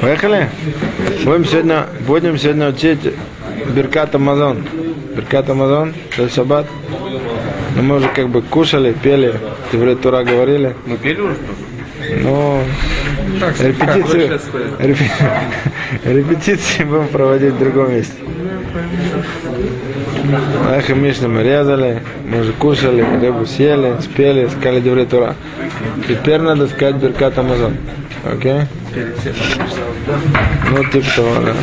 Поехали? Будем сегодня, будем сегодня учить Беркат Амазон. Беркат Амазон, это шаббат. Но мы уже как бы кушали, пели, Тура говорили. Мы пели уже? Ну, репетицию, репе- репетиции будем проводить в другом месте. Эх, и Мишну мы резали, мы уже кушали, рыбу съели, спели, сказали Тура. Теперь надо сказать Беркат Амазон. Окей? Ну, типа того, да.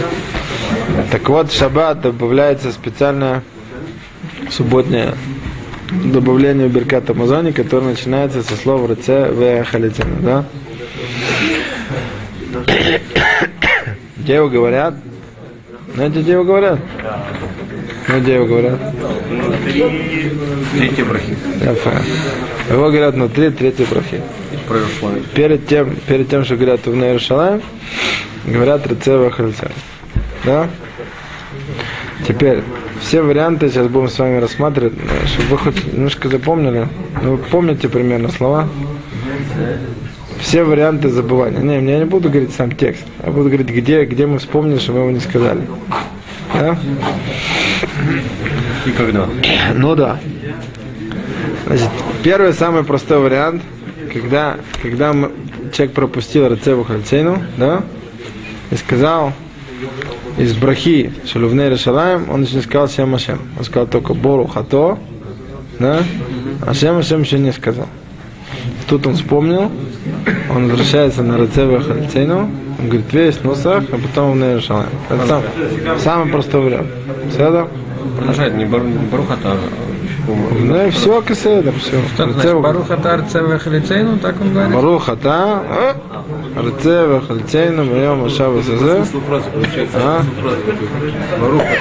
Так вот, в шаббат добавляется специальное субботнее добавление в Беркат Амазоне, которое начинается со слов РЦ В Халитина, да? Его говорят? Знаете, его говорят? Ну, его говорят? Третий брахи. Его говорят внутри третьей брахи. Перед тем, перед тем, что говорят в Иерушалаем, говорят Рецева Хальца. Да? Теперь, все варианты сейчас будем с вами рассматривать, э, чтобы вы хоть немножко запомнили. Ну, вы помните примерно слова? Все варианты забывания. Не, я не буду говорить сам текст. Я буду говорить, где, где мы вспомнили, что мы его не сказали. Да? И когда? Ну да. Значит, первый самый простой вариант, когда, когда человек пропустил Рацеву Хальцейну, да, и сказал из брахи Шалувней Решалаем, он еще не сказал Шем Ашем. Он сказал только Бору Хато, да, а Шем Ашем еще не сказал. Тут он вспомнил, он возвращается на Рацеву Хальцейну, он говорит, весь Нусах, а потом в Решалаем. Это сам, самый простой вариант. Все, Продолжает не, бар, не барухата, а Ну и все, каседа, все. Что значит Барух Атар Цевех Лицейну, так он говорит? Барух ата, Арце вахальцейну, моем Ашава Сазе. А?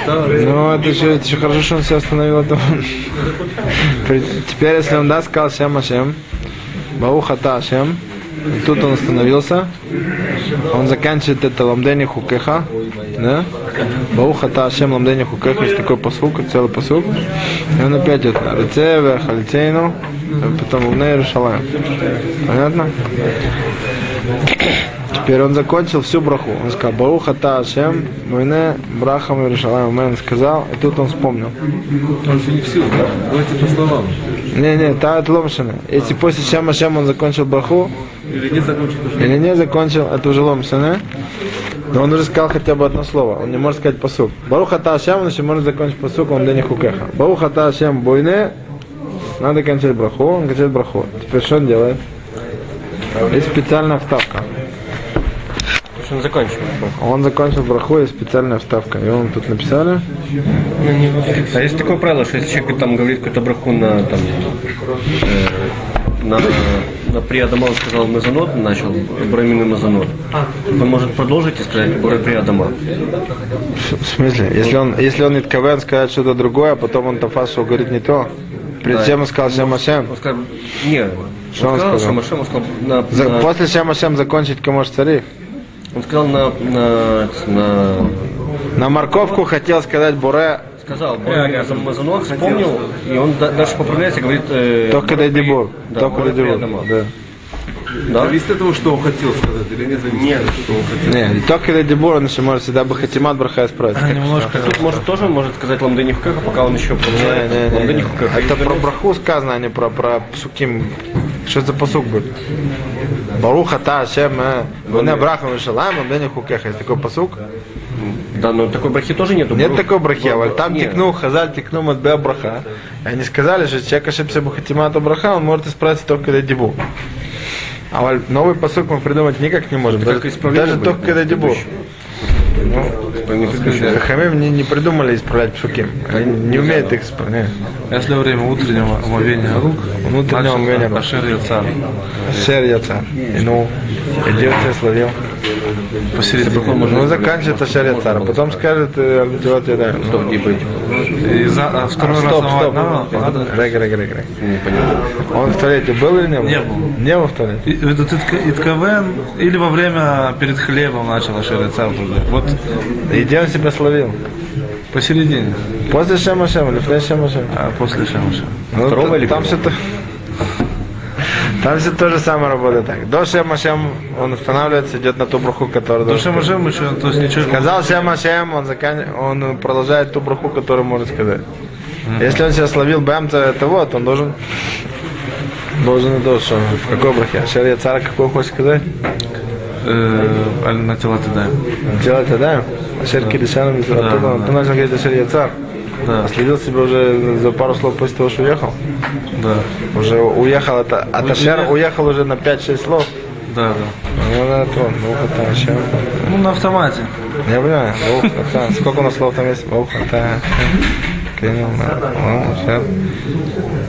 Ну, это еще, это еще хорошо, что он себя остановил. Теперь, если он даст, сказал Шем Ашем, Барух ата Ашем, и тут он остановился, он заканчивает это ламдени хукеха, да? Барух ата Ашем ламдени хукеха, есть такой посук, целый посук. И он опять это, Арце вахальцейну, потом в Иерушалаем. Понятно? Теперь он закончил всю браху. Он сказал, Баруха та Ашем, Мойне, Брахам Иерушалаем. Он сказал, и тут он вспомнил. Он же не в силу, давайте по словам. Не-не, та это ломшина. Если после Шем Ашем он закончил браху, Или не закончить или не закончил, это уже ломшина. Но он уже сказал хотя бы одно слово. Он не может сказать посук. Баруха та Ашем, он еще может закончить посук, он не хукеха. Баруха та Ашем, Бойне, надо кончать браху, он кончает браху. Теперь что он делает? Есть специальная вставка. Он закончил. Он закончил браху, есть специальная вставка. И он тут написали. А есть такое правило, что если человек там говорит какую-то браху на там э, на, на приадама он сказал мезонот, начал брамин мезонот, он может продолжить и сказать буре приадама. В смысле? Если он, если он Итковен сказать что-то другое, а потом он Тафасу говорит не то. Прежде чем он сказал Шем Ашем. Он сказал, не, Что он сказал? Шем Ашем, он сказал, на, За- на- После Шем Ашем закончить Камош Царих. он сказал на, на, на На морковку хотел сказать Буре, сказал, буре мезонот, вспомнил, и он да- дальше поправляется и говорит, э, только дай дебур. да, Только дебур. приадама. Да. Да? Зависит от того, что он хотел сказать, или не зависит Нет. что он хотел. Не, только дай дебур, он еще может всегда бы Хатимат Браха исправить. как Немножко. Тут может тоже может сказать ламдени хукеха, пока он еще Не, продолжает. не, не, Ламдени не. хукеха. Это про браху сказано, а не про, про псуким. Что это за посук будет? Баруха та Ашем, Муне Брахам Вишалам, Ламдени Хукеха. Есть такой посук? Да, но такой брахи тоже нету. Нет Брух- такой брахи, а вот там Нет. текнул Хазаль, текнул Матбеа браха. И они сказали, что человек ошибся бы хатимату браха, он может исправиться только когда дебу. А вот новый посыл мы придумать никак не можем. Даже, даже только когда дебу. Предыдущий. Хамим не, не придумали исправлять псуки. Они не умеют их исправлять. Если во время утреннего омовения рук, Внутреннего омовения рук. Ашер Яцар. Шер яца. И ну, и тебя словил? Посередине. Ну, заканчивает Ашер яцар. А потом скажет, Альбитиват Ядаем. Ну, Стоп, не быть. И за, а второй раз Стоп, стоп. надо? Рег, рег, рег, рег. Он в туалете был или не был? Не был. Не был в туалете? И- Этот Итк- Иткавен или во время перед хлебом начал Ашер Яцар туда. Вот И где он себя словил? посередине, После Шема или после Шема? а после Шамаша. Ну, Второго или Там что-то... Там все то же самое работает так. До Шем Ашем он останавливается, идет на ту браху, которую Душа должен Машем еще, то есть ничего. Сказал Шем Ашем, он, закан... он продолжает ту браху, которую может сказать. Если он себя словил бэмца, это вот, он должен должен это что, в какой брахе? Ашер Яцара, какой хочешь сказать? Э, на тела ты дай. Делать это, да? Ашер Киришаном, Да, да. ты начал говорить Ашер Яцар. Да, Следил себя уже за пару слов после того, что уехал. да, Уже уехал, это, от Ашер уехал уже на 5-6 слов. да, да. Ну, на то, ну, это Ашер. Ну, на автомате. Я понимаю, это, сколько у нас слов там есть? Кенил, Ашер,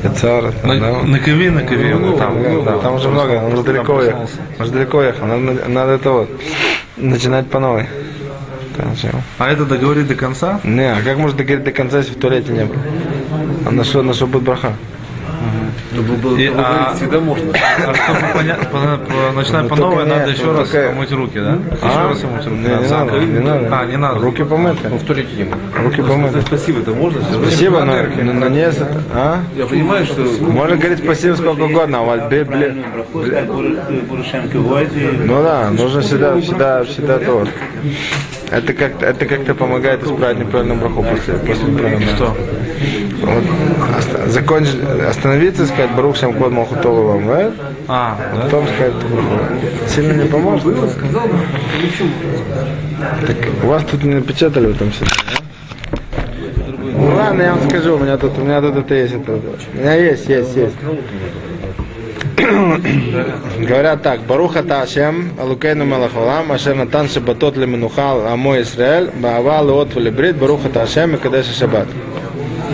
Яцар, это, На, да. на киви, на киви. Ну, там, да, там уже много, он уже далеко уехал. Он уже далеко уехал, надо, надо это вот, начинать по новой. Всё. А это договорить до конца? Не, а как можно договорить до конца, если в туалете не был? А на что, на что будет браха? Ну, было- было- И, а- всегда можно. А чтобы понять, по, Ну, по только новой, надо еще ну, раз помыть руки, да? Еще А? раз помыть руки. Не, Да, не сам. надо, не надо. А, не надо. Руки помыты. В туалете не было. Руки Сказать помыты. спасибо, это можно? Спасибо, но, но, но не а? Я понимаю, что Можно говорить спасибо сколько угодно, а вот бе- бле-. Ну да, нужно всегда, всегда, всегда то. Это как-то, это как-то помогает исправить неправильную браху после, после неправильного. Что? Вот, оста- закончить, остановиться, сказать Барух Шам Код Малхутова вам, да? А, да? Потом сказать браху. Сильно не поможет? Так у вас тут не напечатали в этом все. Ну ладно, я вам скажу, у меня тут, у меня тут это есть. Это, у меня есть, есть, есть. Говорят так, Баруха Ташем, Алукейну Малахалам, Ашер Натан Шабатот Леминухал, Амо Исраэль, Баава Леот Валибрид, Баруха Ташем и Кадеша Шаббат.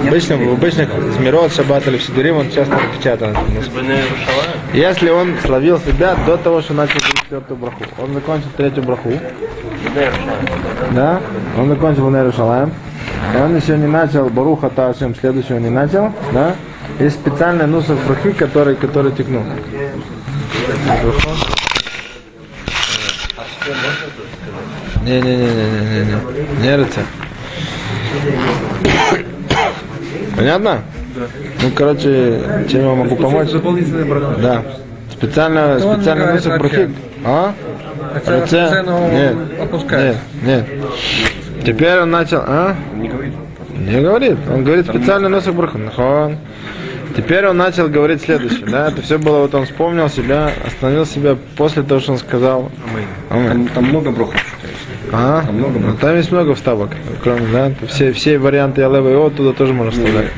Обычно, в обычных Змирот, Шаббат или Сидурим он часто напечатан. Если он словил себя до того, что начал четвертую браху, он закончил третью браху, да, он закончил Неру Шалаем, и он еще не начал Баруха Ташем, следующего не начал, да, есть специальный нусах брахи, который, который текнул. Не-не-не-не-не-не. Не рыцарь. Понятно? Да. Ну, короче, чем я могу помочь? дополнительная браха. Да. Специально, специально носок брахи. А? Раце? Нет. Нет, нет. Теперь он начал, а? Не говорит. Не говорит. Он говорит специально носок брахи. Нахон. Теперь он начал говорить следующее, да, это все было, вот он вспомнил себя, остановил себя после того, что он сказал. Аминь. Там, там много брохов. А, ну, там есть много вставок, кроме, да, все, все варианты Алева и О туда тоже можно вставлять.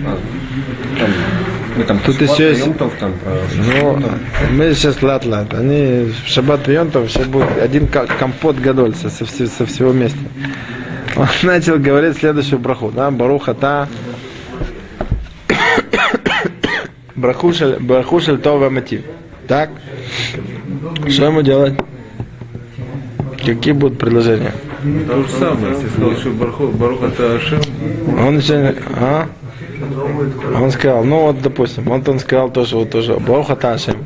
Там, мы там Тут еще есть- Йом Тов, там Ну, мы сейчас лат-лат, они в шаббат Йонтов все будет один компот гадоль со, со, со всего вместе. Он начал говорить следующую браху, да, Баруха та Брахушель, Това Мотив. Так? Что ему делать? Какие будут предложения? То же самое, если сказал, что Барху- Баруха Ашем, Он еще а? Он сказал, ну вот, допустим, вот он сказал тоже, вот тоже, Бауха Ташем.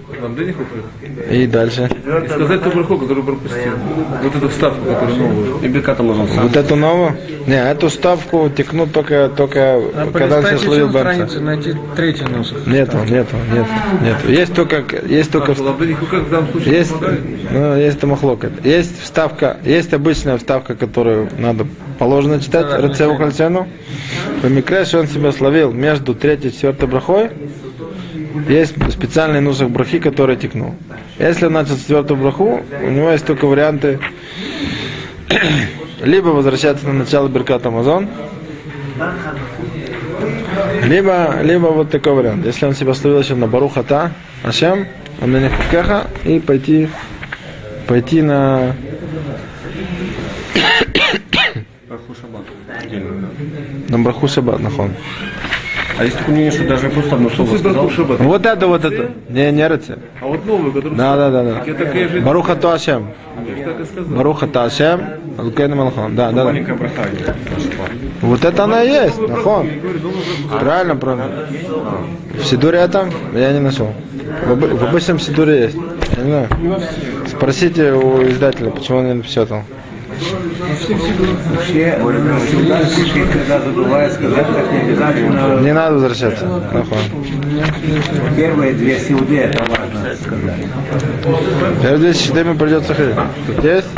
И дальше. И сказать ту браху, которую пропустил. Вот эту вставку, которую новую. И Бирката Мазон сам. Вот эту новую? Не, эту ставку текнут только, только когда он себя словил Бэмса. найти третий носок. Нету, нету, нету, нету. Есть только, есть только, А, в есть, ну, есть тамахлокет. Есть вставка, есть обычная вставка, которую надо положено читать Рацеву Хальцену. По Микреше он себя словил между третьей и четвертой брахой. Есть специальный нусах брахи, который текнул. Если он начал четвертую браху, у него есть только варианты либо возвращаться на начало Беркат Амазон, либо, либо вот такой вариант. Если он себя словил еще на Барухата, Ашем, он на Нехукеха, и пойти, пойти на на Браху Шаббат, нахон. А есть такое мнение, что даже просто одно слово сказал. Вот это, вот это. Не, не рыцарь. А вот новую, которую Да, да, да, да. Баруха то Ашем. я же так и сказал. Баруха то Ашем. Лукейну Малахон. Да, да. Вот это она и есть, нахон. Правильно, правильно. В Сидуре это я не нашел. В, обы- в обычном Сидуре есть. Я не знаю. Спросите у издателя, почему он не напечатал. Вообще, всегда случай, когда забывают сказать, как не обязательно. Не надо возвращаться. Первые две силды, это важно сказать. Теперь здесь щитами придется ходить. Есть?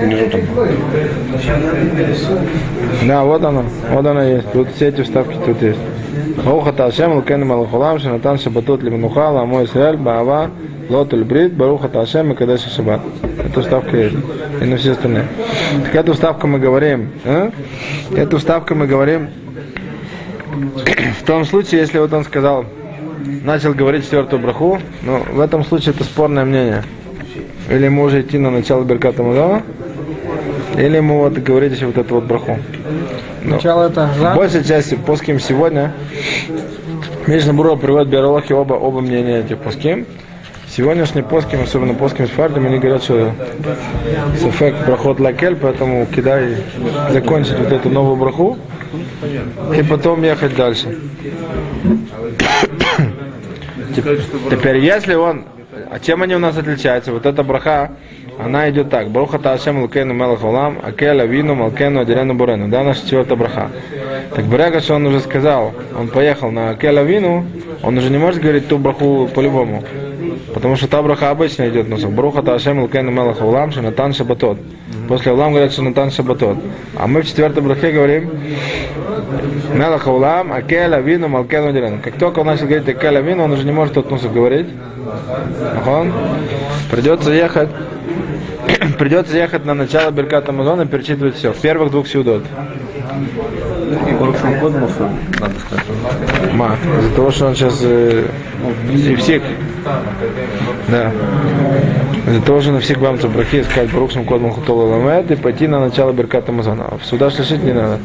Внизу там. Да, вот оно. Вот оно есть. Тут все эти вставки тут есть. ברוך אתה השם אלוקינו מלך עולם שנתן שבתות למנוחה לעמו ישראל באהבה לא תלברית ברוך אתה השם מקדש השבת. Эта вставка есть. И на все остальные. Так эту вставку мы говорим. а? Эту вставку мы говорим в том случае, если вот он сказал, начал говорить четвертую браху, ну, в этом случае это спорное мнение. Или ему уже идти на начало Берката Мазона, или ему вот говорить еще вот эту вот браху. Ну, Начало это в за. большей части пуским сегодня Мишна Буро приводит Биаролохи оба, оба мнения этих пуским. Сегодняшний поским, особенно поским с Фардом, они говорят, что с эффект проход лакель, поэтому кидай закончить вот эту новую браху и потом ехать дальше. Теперь, если он, а чем они у нас отличаются? Вот эта браха, она идет так. Бруха Ташем Лукейну Мелах Олам, Акеля Вину Малкену Адирену Бурену. Да, наша четвертая браха. Так Брега, что он уже сказал, он поехал на Акеля Вину, он уже не может говорить ту браху по-любому. Потому что та браха обычно идет носом. Бруха Ташем Лукейну Мелах Олам, Шанатан Шабатот. После Олам говорят Шанатан Шабатот. А мы в четвертой брахе говорим Мелах Улам, Акеля, Вину, Малкену, Дилен. Как только он начал говорить Акеля, Вину, он уже не может от нусов говорить. Ахон. Придется ехать Придется ехать на начало Берката Амазона и перечитывать все. Первых двух сюдот. Сказать. Ма. Из-за того, что он сейчас э, и всех. Да. Из-за того, что на всех вам брахи сказать Барухшим Кодман Хутола Ламед и пойти на начало Берката Амазона. А в сюда шлишить не надо.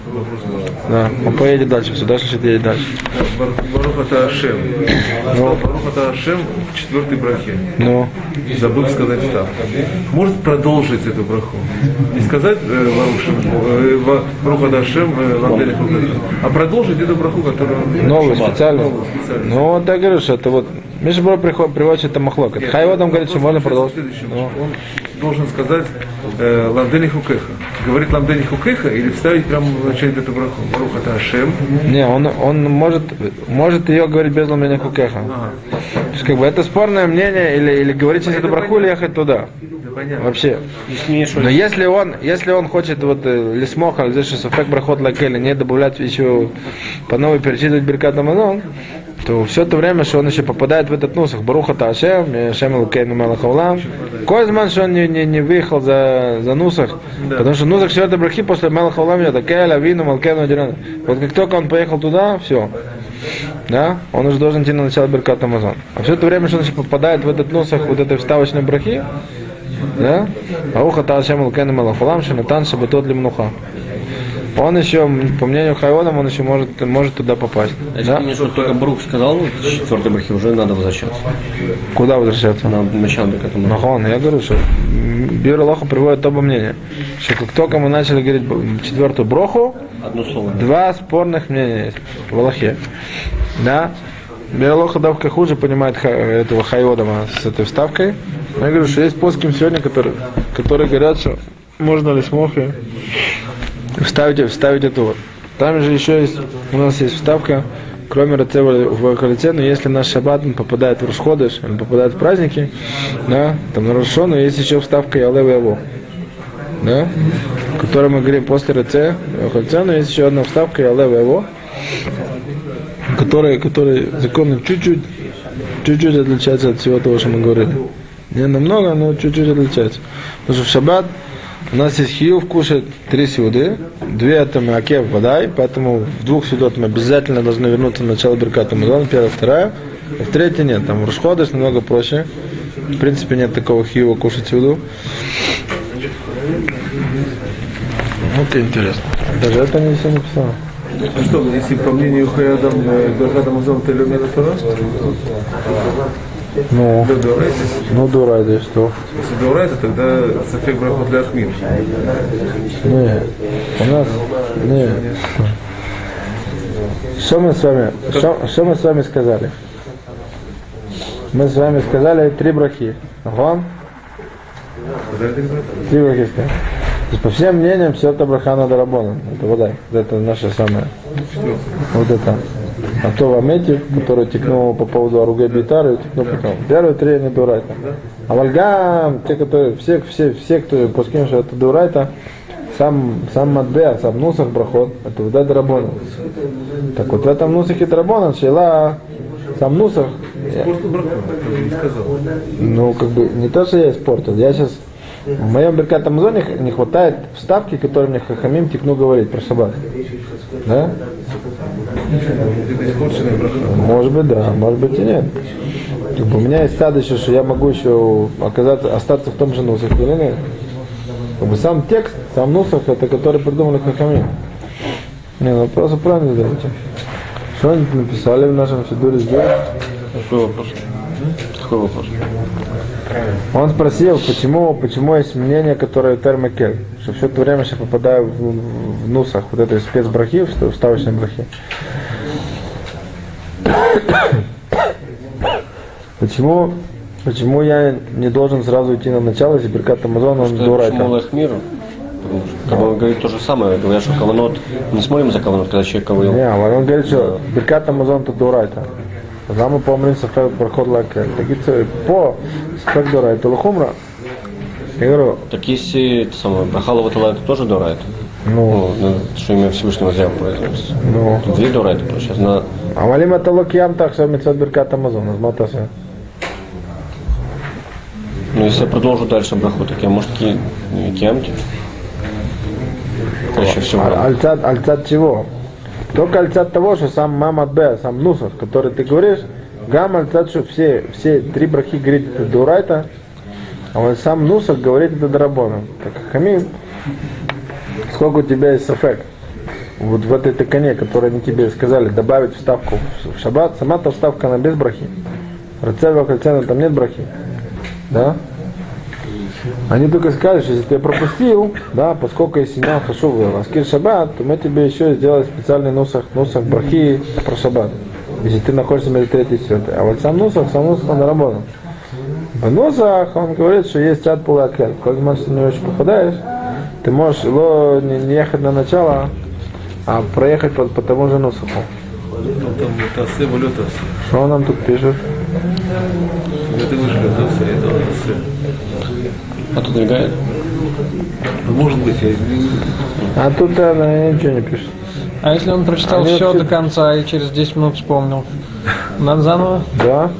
Да. Он поедет дальше, в сюда шлишить едет дальше. Бар- Барух это Ашем. Ну. Барух это Ашем в четвертой брахе. Ну. Забыл сказать встав. Может продолжить эту браху. Не сказать э, э, Ва- Барух это Ашем, э, Хуката, а продолжить эту браху, которую... Специально. Новую, специально. Ну, вот говорю, что это вот Миша Бро приводит, это махлок. Хайва там говорит, что можно продолжить. Он должен сказать э, Ламдени Хукеха. Говорит Ламдени Хукеха или вставить прямо в начале эту браху. Барух это Ашем. Не, он, он может, может ее говорить без ломления кукеха. То есть, как бы, это спорное мнение, или, или говорить сейчас эту браху, или ехать туда. Да, понятно. Вообще. Но если он, если он хочет вот э, лисмоха, здесь что эффект брахот лакели, не добавлять еще по новой перечитывать Беркат Амазон, то все то время, что он еще попадает в этот нусах, Баруха Ташем, Шем Лукейну Мелахаулам, Козман, что он не, не, не выехал за, за нусах, потому что нусах четвертой брахи после Мелахаулам идет, Акеля, Вину, Малкену, Диран. Вот как только он поехал туда, все. Да, он уже должен идти на начало Беркат Амазон. А все это время, что он еще попадает в этот нусах вот этой вставочной брахи, да? Ауха Ташем Лукейну Мелахаулам, Шанатан Шабатот Лимнуха. Он еще, по мнению Хайоном, он еще может, может туда попасть. Если Да? мне что только Брук сказал, вот, в четвертой брахе уже надо возвращаться. Куда возвращаться? На начало Берката Мазона. Нахон, я говорю, что Бир Аллаха приводит оба мнения. Что как только мы начали говорить четвертую броху, Одно слово. два спорных мнения есть в Аллахе. Да? Бир Аллаха давка хуже понимает ха- этого Хайодама с этой вставкой. Но я говорю, что есть плоским сегодня, которые, которые говорят, что можно ли смохи вставить, вставить эту вот. Там же еще есть, у нас есть вставка, кроме Рацева в Халите, но если наш шаббат попадает в Рушходыш, он попадает в праздники, да, там на Рушону есть еще вставка Ялева Яво, да, которую мы говорим после Раце, в Халите, но есть еще одна вставка Ялева Яво, которая, которая законно чуть-чуть, чуть-чуть отличается от всего того, что мы говорили. Не намного, но чуть-чуть отличается. Потому что в шаббат у нас есть хиюв кушать три сюды, две это макев водай, поэтому в двух сюдот мы обязательно должны вернуться на начало Берката Мазон, первая, вторая, а в третьей нет, там Рушходыш намного проще. В принципе нет такого хиюва кушать сюду. Вот интересно. Даже это не все написано. Ну что, если по мнению Хаядам, э, Беркат Амазон это Леомена Тора? Ну, ну дурак, и что? Если Дорайта, тогда Сафек Брахот для Ахмир. Не, у нас, не. Что мы с вами, что, что мы с вами сказали? Мы с вами сказали три брахи. Вон. Тогда? Три брахи сказали. То есть, по всем мнениям, все это браха на дарабона. Это вода. Это наше самое. Вот это. А то в Амете, который текнул по поводу Аруге Битары, текнул потом. Первые три не дурайта. А Вальгам, те, которые, все, все, все, кто что это дурайта, сам, сам Мадбеа, сам Нусах брахот, это вода дарабона. Так вот в этом Нусахе дарабона, шела сам Нусах, ну, как бы, не то, что я испортил, я сейчас, в моем Беркат Амазоне не хватает вставки, которые мне Хахамим текну говорить про шаббат. Да? Может быть, да, может быть и нет. У меня есть сад еще, что я могу еще оказаться, остаться в том же нусах или нет. Как бы сам текст, сам нусах, это который придумали Хахамим. Не, ну просто правильно задаете. Что они написали в нашем Сидуре здесь? Какой вопрос? Какой вопрос? Он спросил, почему, почему есть мнение, которое термикель, что все это время сейчас попадаю в, в- в нусах вот этой спецбрахи, в вставочной брахи. Почему, почему я не должен сразу идти на начало, если Беркат Амазон, он Что дурак? почему что, Как бы он говорит то же самое, говорят, что каванот, не смотрим за каванот, когда человек кавыл. Не, он говорит, что Беркат Амазон то дурайта. Лама помним сафек проход лакель. Так по сафек дурайта лухумра. Я говорю, Так если это самое, Брахала Ватала это тоже дурайт? ну, Ну, ну, что имя Всевышнего взял производится. ну, Две дурайты, сейчас на Амалим это локьям так, что мецвет Беркат Амазон, азматаса. Ну, если я продолжу дальше браху, так я, может, ки... не киамти? Чаще всего. А- Альцат, альцат чего? Только альцат того, что сам Мамад Б, сам Нусов, который ты говоришь, гам альцат, что все, все три брахи говорит это дурайта, а вот сам Нусов говорит это драбоном. Так Хамим, сколько у тебя есть сафек? Вот в этой тыкане, которую они тебе сказали, добавить вставку в шаббат, сама-то вставка она без брахи. Рацева кальцена там нет брахи. Да? Они только сказали, что если ты пропустил, да, поскольку если не хашув аскир шаббат, то мы тебе еще сделали специальный нусах, нусах брахи про шаббат. Если ты находишься между третьей и четвертой. А вот сам нусах, сам нусах он работал. В нусах он говорит, что есть чат пулакель. Коль ты не очень попадаешь, ты можешь не, ехать на начало, а проехать по, по тому же тасе. Что он нам тут пишет? Тасе. Отодвигает? Ну, Может быть, я А тут она ничего не пишет. А если он прочитал Они все вообще- до конца и через 10 минут вспомнил? Надо заново? Да,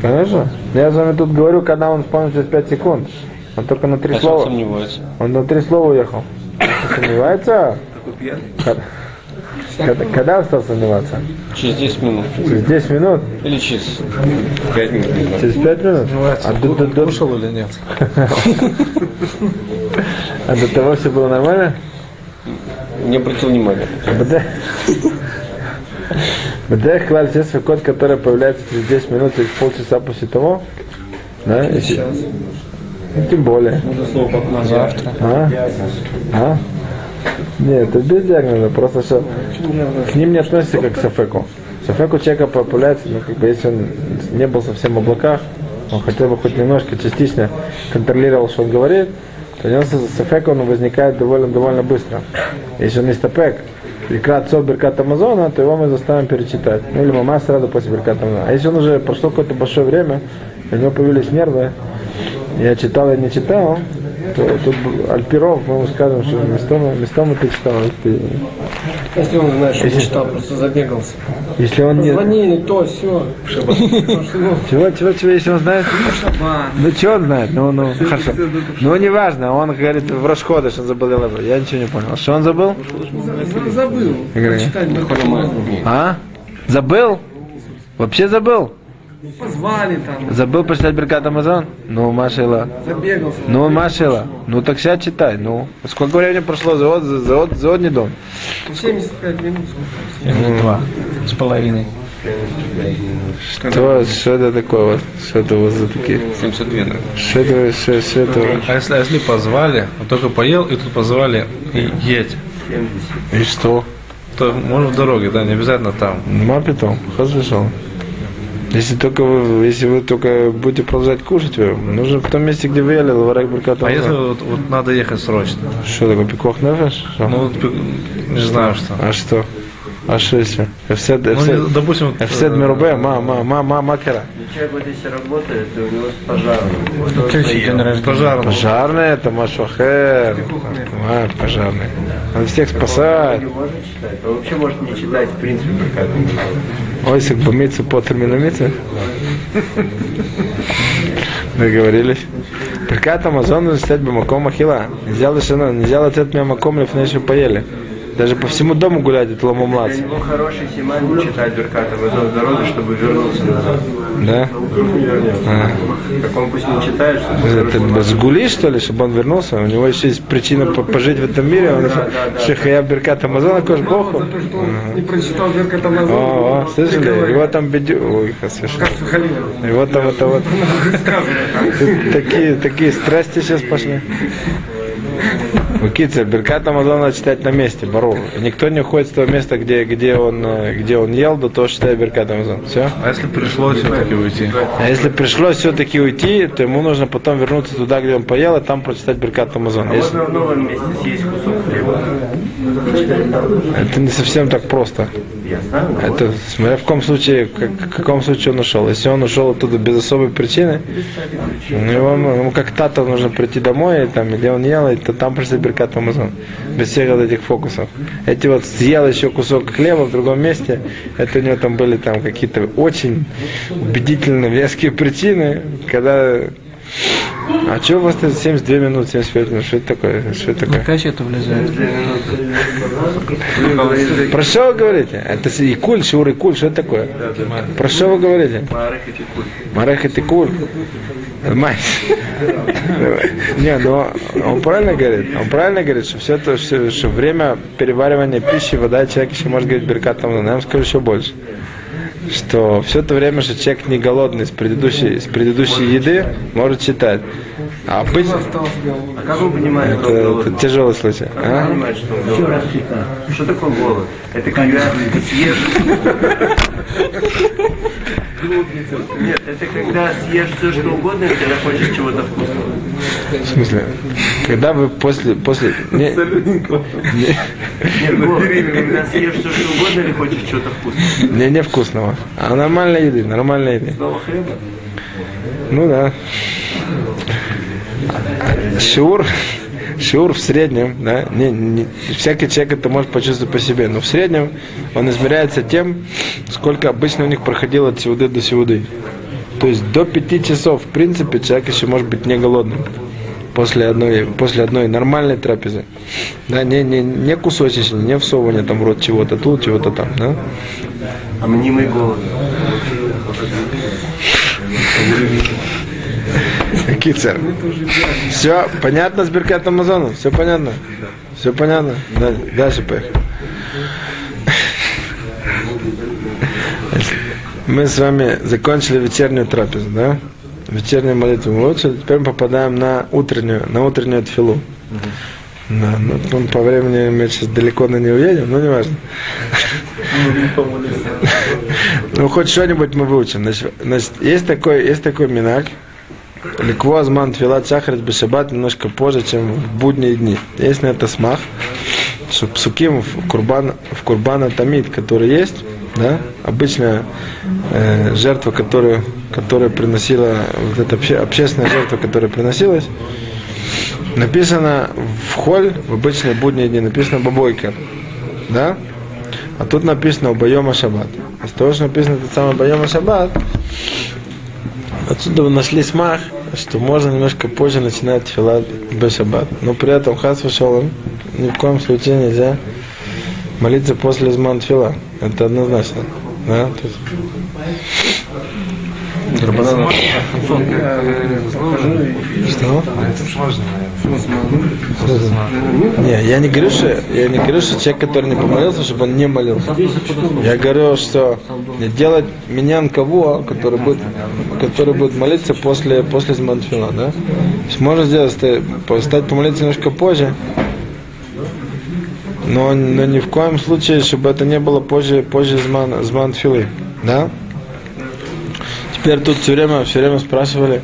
конечно. Я с вами тут говорю, когда он вспомнил через 5 секунд. Он только на три он слова. сомневается. Он на три слова уехал. Сомневается? Когда, когда, стал сомневаться? Через 10 минут. Через 10 минут? Или через 5 минут. Через 5 минут? А до, до- до- Кушал или нет? а до того все было нормально? Не обратил внимания. БД. БД клаль все свой код, который появляется через 10 минут, через полчаса после того. Да? Ну, тем более. Завтра. А? А? Нет, это без диагноза, просто что к ним не относится как к Сафеку. Сафеку человека появляется, ну, как бы, если он не был совсем в облаках, он хотя бы хоть немножко частично контролировал, что он говорит, то у него Сафек он возникает довольно, довольно быстро. Если он не стапек, Беркат Со, Беркат Амазона, то его мы заставим перечитать. Ну или мама сразу после Беркат Амазона. А если он уже прошло какое-то большое время, у него появились нервы, я читал, я не читал, то тут Альпиров, мы ему скажем, что местами, местами ты читал. Ты, Если он, знаешь, Если- читал, просто забегался. если он не... Звонили, то, все. Чего, чего, чего, если он знает? Ну, чего он знает? Ну, ну, хорошо. Ну, не важно, он говорит в расходы, что он забыл. Я ничего не понял. Что он забыл? Забыл. А? Забыл? Вообще забыл? Позвали там, Забыл прочитать Беркат Амазон? Ну, Машила. забегался. Ну, Машила. Ну, так сейчас читай. Ну, сколько времени прошло за от, за от, за одни дом? 75 минут. Два с половиной. Что, что это такое вот? Что это у вас за такие? 72, наверное. Что это, что, что это? А если, а если позвали, он только поел, и тут позвали, и едь, И что? то можно в дороге, да, не обязательно там. Ма питом, хас вышел. Если только вы, если вы только будете продолжать кушать, нужно в том месте, где вы ели, лаварек Беркат А если вот, вот надо ехать срочно? Что такое, пикох нефеш? Ну, не знаю что. а что? А что если? Эфсед, Ну, эфсед, допустим, вот, эфсед Мирубе, ма, ма, ма, ма, макера. Человек вот если работает, у него с день рождения? пожарный. Пожарный это Машухер. А, пожарный. Он всех спасает. Не может читать. Он вообще может не читать, в принципе, Беркат Амазон. Ой, сик бомиться по терминомице. Договорились. Беркат Амазон нужно читать бамаком Ахила. Нельзя лишено, нельзя лететь мямаком лифнейши поели. Даже по всему дому гулять, это ломомлац. Для него хороший симан не читать Беркат Амазон здоровья, чтобы вернуться назад. Да? Вдруг не вернется. Так он пусть не читает, чтобы Это без гули, что ли, чтобы он вернулся? У него еще есть причина по- пожить в этом мире. Он Шехая Беркат Амазона, кош боху. Не прочитал Беркат Амазон. О, о, слышали? Его там бедю... Ой, совершенно. Его там это вот... Такие, такие страсти сейчас пошли. Китца Беркат Амазон надо читать на месте, бару. Никто не уходит с того места, где, где, он, э, где он ел, до того, что читает Беркат Амазон. Все? А если пришлось все-таки уйти? А если пришлось все-таки уйти, то ему нужно потом вернуться туда, где он поел, и там прочитать Беркат Амазон. Если- Можно в новом месте съесть кусок хлеба. Это не совсем так просто. Это смотря в каком случае, как, в каком случае он ушел. Если он ушел оттуда без особой причины, ну, ему как тата нужно прийти домой, и там, где он ел, и то там прочитать Беркат Амазон. Без всех вот этих фокусов. Эти вот съел еще кусок хлеба в другом месте, это у него там были там какие-то очень убедительно веские причины, когда а что у вас тут 72 минуты, 75 минут? Что это такое? Что это такое? Опять это влезает. Про что вы говорите? Это и куль, шур и куль, что это такое? Про что вы говорите? И. Марех это куль. Не, ну он правильно говорит. Он правильно говорит, что все это, что, что время переваривания пищи, вода, человек еще может говорить беркат там, я вам скажу еще больше. Что все это время, что человек не голодный с предыдущей, с предыдущей еды, может читать. А обычно А как он понимает, что он это, это тяжелый случай. Как а? он понимает, что он голодный? Что такое голод? Это когда ты съешь... Нет, это когда съешь все, что угодно, когда хочешь чего-то вкусного. В смысле? Когда вы после, после, не, Нет, голод, это когда съешь все, что угодно, или хочешь чего-то вкусного. не, не вкусного, а нормальной еды, нормальной еды. Снова хлеба? Ну да. Шиур, шиур в среднем, да, не, не- всякий человек это может почувствовать по себе, но в среднем он измеряется тем, сколько обычно у них проходило от сеуды до сеуды. То есть до пяти часов, в принципе, человек еще может быть не голодным после одной, после одной нормальной трапезы. Да, не, не, не кусочечный, не всовывание там в рот чего-то тут, чего-то там, да. А мнимый голод. Кицер. Все понятно с Беркат Амазоном? Все понятно? Все понятно? Да, дальше поехали. Мы с вами закончили вечернюю трапезу, да? Вечернюю молитву мы выучили, теперь мы попадаем на утреннюю, на утреннюю тфилу. Да, ну, ну, по времени мы сейчас далеко на не уедем, но не важно. Ну, хоть что-нибудь мы выучим. Значит, есть такой, есть такой минак, Ликвозман твилат шахрит бешабат немножко позже, чем в будние дни. Есть на это смах, что псуким в курбан, в курбана тамид, который есть, да, обычная э, жертва, которую, которая приносила, вот эта обще- общественная жертва, которая приносилась, написано в холь, в обычные будние дни, написано бабойка, да, а тут написано Байома Шаббат. Из того, что написано тот самый Байома Шаббат, Отсюда нашли смах, что можно немножко позже начинать филат бешаббат. Но при этом хас вышел ни в коем случае нельзя молиться после зман фила. Это однозначно. Да? Есть- Что? Не, я не говорю, что я не говорю, что человек, который не помолился, чтобы он не молился. Я говорю, что делать меня кого, который будет, который будет молиться после, после змантфила, да? То можно сделать, ста- стать помолиться немножко позже, но, но ни в коем случае, чтобы это не было позже, позже зман, змантфилы, да? Теперь тут все время, все время спрашивали,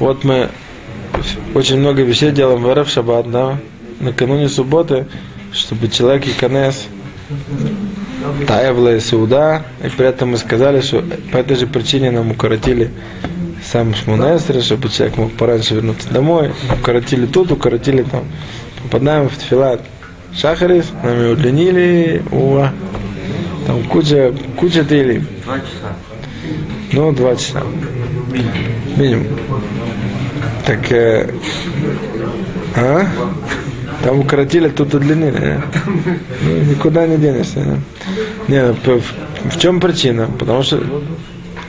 вот мы очень много вещей делаем в РФ Шаббат, да, накануне субботы, чтобы человек и конец Таевла и Сауда, и при этом мы сказали, что по этой же причине нам укоротили сам Шмунесра, чтобы человек мог пораньше вернуться домой, укоротили тут, укоротили там. Попадаем в Тфилат Шахарис, нами удлинили, уа, там куча, куча тели. Два часа. Ну, два часа. Минимум. Так, э, а? Там укоротили, тут удлинили. Ну, никуда не денешься. Не, ну, в, в чем причина? Потому что...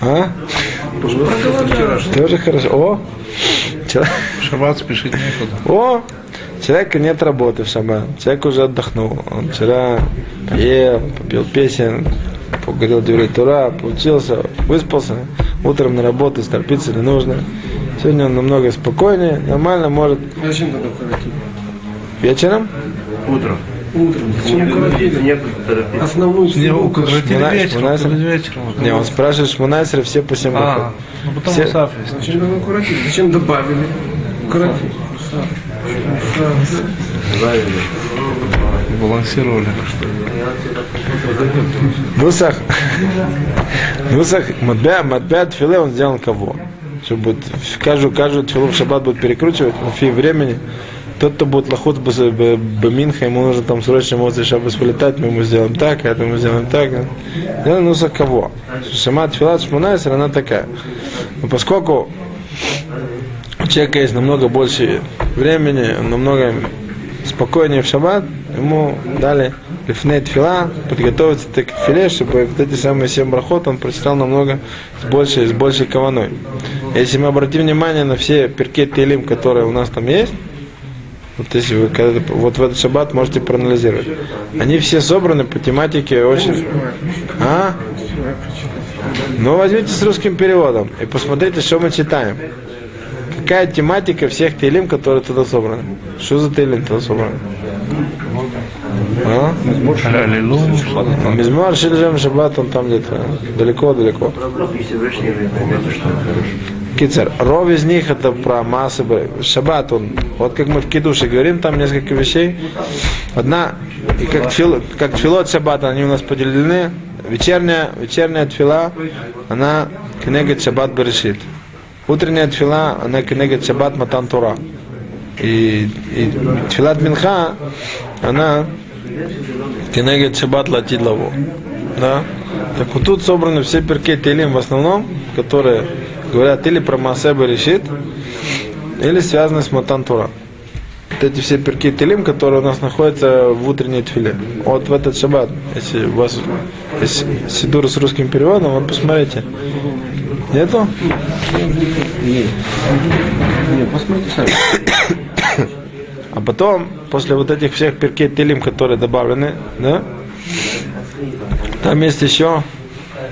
А? Тоже хорошо. О! Человек, Шаббат спешить некуда. о! Человека нет работы в шаббат. Человек уже отдохнул. Он вчера ел, попил песен, поговорил Дюрей Тура, поучился, выспался. Утром на работу торопиться не нужно. Сегодня он намного спокойнее, нормально может. Зачем тогда укоротили? Вечером? Утром. Утром. Зачем? Некуда торопиться. Основную Не Шмона- вечером. Не, он спрашивает Шмунайсера, все по всем А, выходят. ну потом Все- Мусаф есть. Зачем тогда укоротили? Зачем добавили? Укоротили. Балансировали. Нусах, Нусах, Матбя, Матбя Тфиле он сделал кого? Чтобы вот в каждую, каждую тфилу в шаббат будет перекручивать в фи времени. Тот, кто будет лохот баминха, ему нужно там срочно эмоции шаббас вылетать, мы ему сделаем так, это мы сделаем так. Сделал Нусах кого? Сама тфила Шмунайсер, она такая. Но поскольку у человека есть намного больше времени, намного спокойнее в шаббат, ему дали лифней тфила, подготовиться к филе, чтобы вот эти самые семь брахот он прочитал намного с большей, с большей каваной. Если мы обратим внимание на все перки Тейлим, которые у нас там есть, вот если вы вот в этот шаббат можете проанализировать. Они все собраны по тематике очень... А? Ну, возьмите с русским переводом и посмотрите, что мы читаем. Какая тематика всех тейлим, которые туда собраны? Что за тейлим туда собраны? А? Мизмар Шильжем Шаббат, он там где-то далеко-далеко. Кицер, ров из них это про массы. Шаббат, он, вот как мы в Кидуше говорим, там несколько вещей. Одна, и как, тфил, как тфилот Шаббата, они у нас поделены. Вечерняя, вечерняя тфила, она кнегет Шаббат Берешит. Утренняя тфила, она кнегет Шаббат Матан Тура. И, и тфилат Минха, она кнегет Шаббат Латид Лаву. Да? Так вот тут собраны все перки Телим в основном, которые говорят или про Масеба решит, или связаны с Матан Тура. Вот эти все перки Телим, которые у нас находятся в утренней тфиле. Вот в этот шаббат, если у вас есть сидур с русским переводом, вот посмотрите. Нету? Не, посмотрите сами. А потом, после вот этих всех перкей Телим, которые добавлены, да, там есть еще,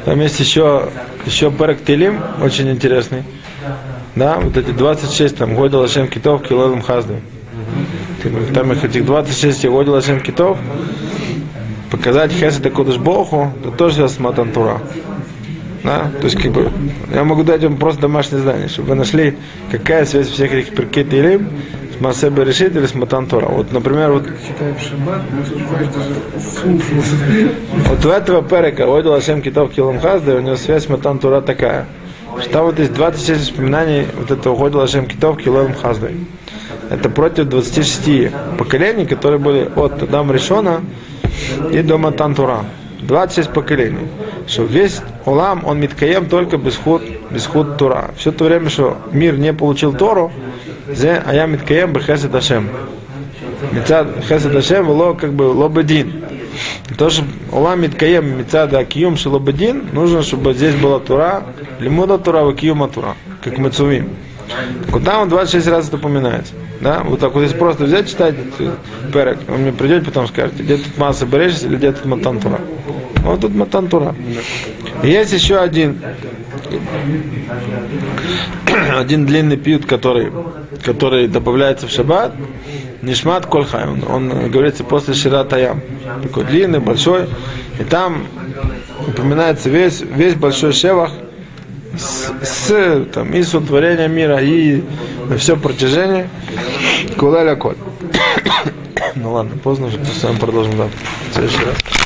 там есть еще, еще перек Телим, очень интересный. Да, вот эти 26, там, Годил Ашем Китов, Килолем Хазды. Там их этих 26 Годил Ашем Китов, показать Хесед Кодыш Боху, это тоже связано с Матан Тура. Да? То есть, как бы, я могу дать вам просто домашнее задание, чтобы вы нашли, какая связь всех этих перкей Телим с Масебе решит или с Матан Тора. Вот, например, вот, вот у этого перека Одил Ашем Китов Килом Хазда, у него связь с Матан Тора такая. Что там вот есть 26 воспоминаний вот этого Одил Ашем Китов Хаздой. Это против 26 поколений, которые были от Адам Решона и до Матан Тура. 26 поколений. Что весь Улам, он миткаем только без худ, без худ Тура. Все то время, что мир не получил Тору, зе, а я миткаем бы хесед Ашем. Мецад хесед Ашем было как бы лобедин. То, что Улам миткаем мецада киюм шелобедин, нужно, чтобы здесь была Тура, лимуда Тура, вакиюма Тура, как Мацувим. Вот там он 26 раз это упоминается. Да? Вот так вот если просто взять, читать перек, вы мне придете, потом скажете, где тут масса берешься или где тут матантура. Вот тут матантура. Есть еще один, один длинный пьют, который, который добавляется в шаббат, Нишмат Кольхай, он, он говорится после Шира Таям. Такой длинный, большой. И там упоминается весь, весь большой шевах с, с, там, и сотворения мира, и на все протяжение. Куляля коль. Ну ладно, поздно уже, с вами продолжим завтра. В следующий раз.